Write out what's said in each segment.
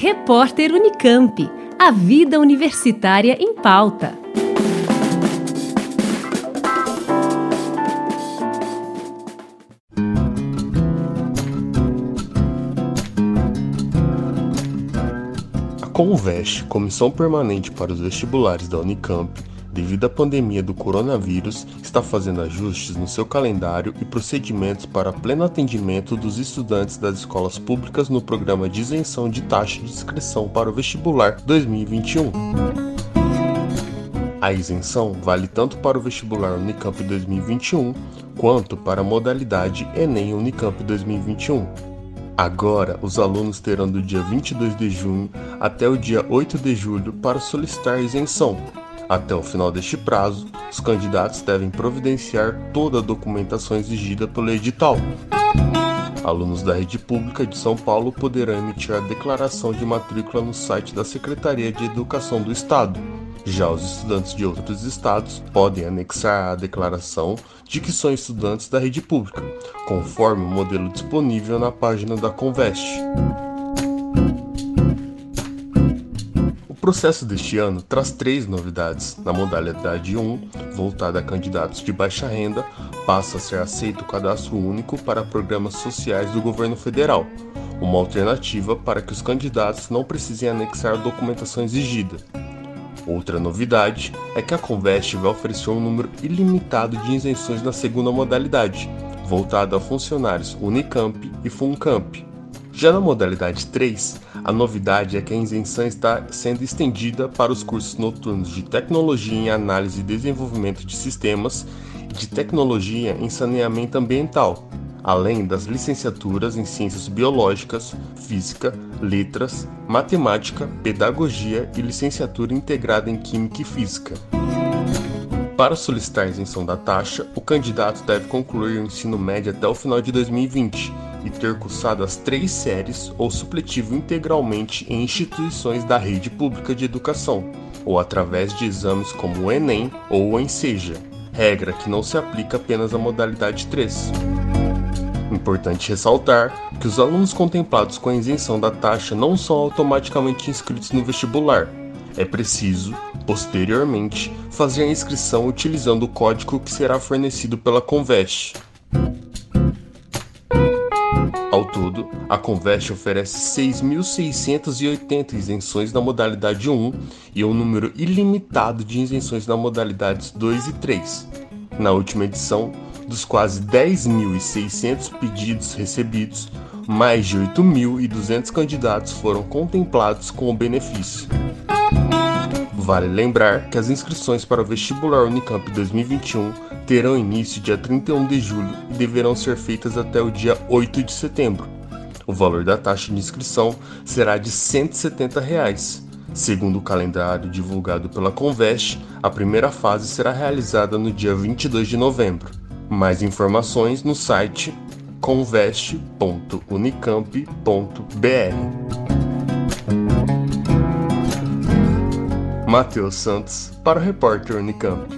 Repórter Unicamp. A vida universitária em pauta. A Convest, Comissão Permanente para os Vestibulares da Unicamp, devido à pandemia do coronavírus, está fazendo ajustes no seu calendário e procedimentos para pleno atendimento dos estudantes das escolas públicas no programa de isenção de taxa de inscrição para o vestibular 2021. A isenção vale tanto para o vestibular Unicamp 2021 quanto para a modalidade Enem Unicamp 2021. Agora, os alunos terão do dia 22 de junho até o dia 8 de julho para solicitar a isenção, até o final deste prazo, os candidatos devem providenciar toda a documentação exigida pelo edital. Alunos da rede pública de São Paulo poderão emitir a declaração de matrícula no site da Secretaria de Educação do Estado. Já os estudantes de outros estados podem anexar a declaração de que são estudantes da rede pública, conforme o modelo disponível na página da Convest. Processo deste ano traz três novidades. Na modalidade 1, voltada a candidatos de baixa renda, passa a ser aceito o cadastro único para programas sociais do governo federal, uma alternativa para que os candidatos não precisem anexar documentação exigida. Outra novidade é que a Convest vai oferecer um número ilimitado de isenções na segunda modalidade, voltada a funcionários Unicamp e Funcamp. Já na modalidade 3, a novidade é que a isenção está sendo estendida para os cursos noturnos de Tecnologia em Análise e Desenvolvimento de Sistemas e de Tecnologia em Saneamento Ambiental, além das licenciaturas em Ciências Biológicas, Física, Letras, Matemática, Pedagogia e licenciatura integrada em Química e Física. Para solicitar a isenção da taxa, o candidato deve concluir o ensino médio até o final de 2020 e ter cursado as três séries ou supletivo integralmente em instituições da rede pública de educação, ou através de exames como o Enem ou o Enseja, regra que não se aplica apenas à modalidade 3. Importante ressaltar que os alunos contemplados com a isenção da taxa não são automaticamente inscritos no vestibular. É preciso, posteriormente, fazer a inscrição utilizando o código que será fornecido pela Convest. Ao todo, a Convest oferece 6.680 isenções na modalidade 1 e um número ilimitado de isenções na modalidades 2 e 3. Na última edição, dos quase 10.600 pedidos recebidos, mais de 8.200 candidatos foram contemplados com o benefício. Vale lembrar que as inscrições para o vestibular Unicamp 2021 terão início dia 31 de julho e deverão ser feitas até o dia 8 de setembro. O valor da taxa de inscrição será de 170 reais. Segundo o calendário divulgado pela Convest, a primeira fase será realizada no dia 22 de novembro. Mais informações no site convest.unicamp.br. Matheus Santos para o repórter Unicamp.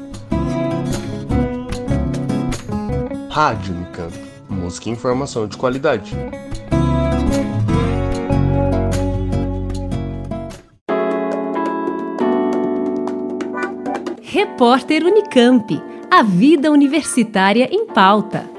Rádio Unicamp. Música e informação de qualidade. Repórter Unicamp. A vida universitária em pauta.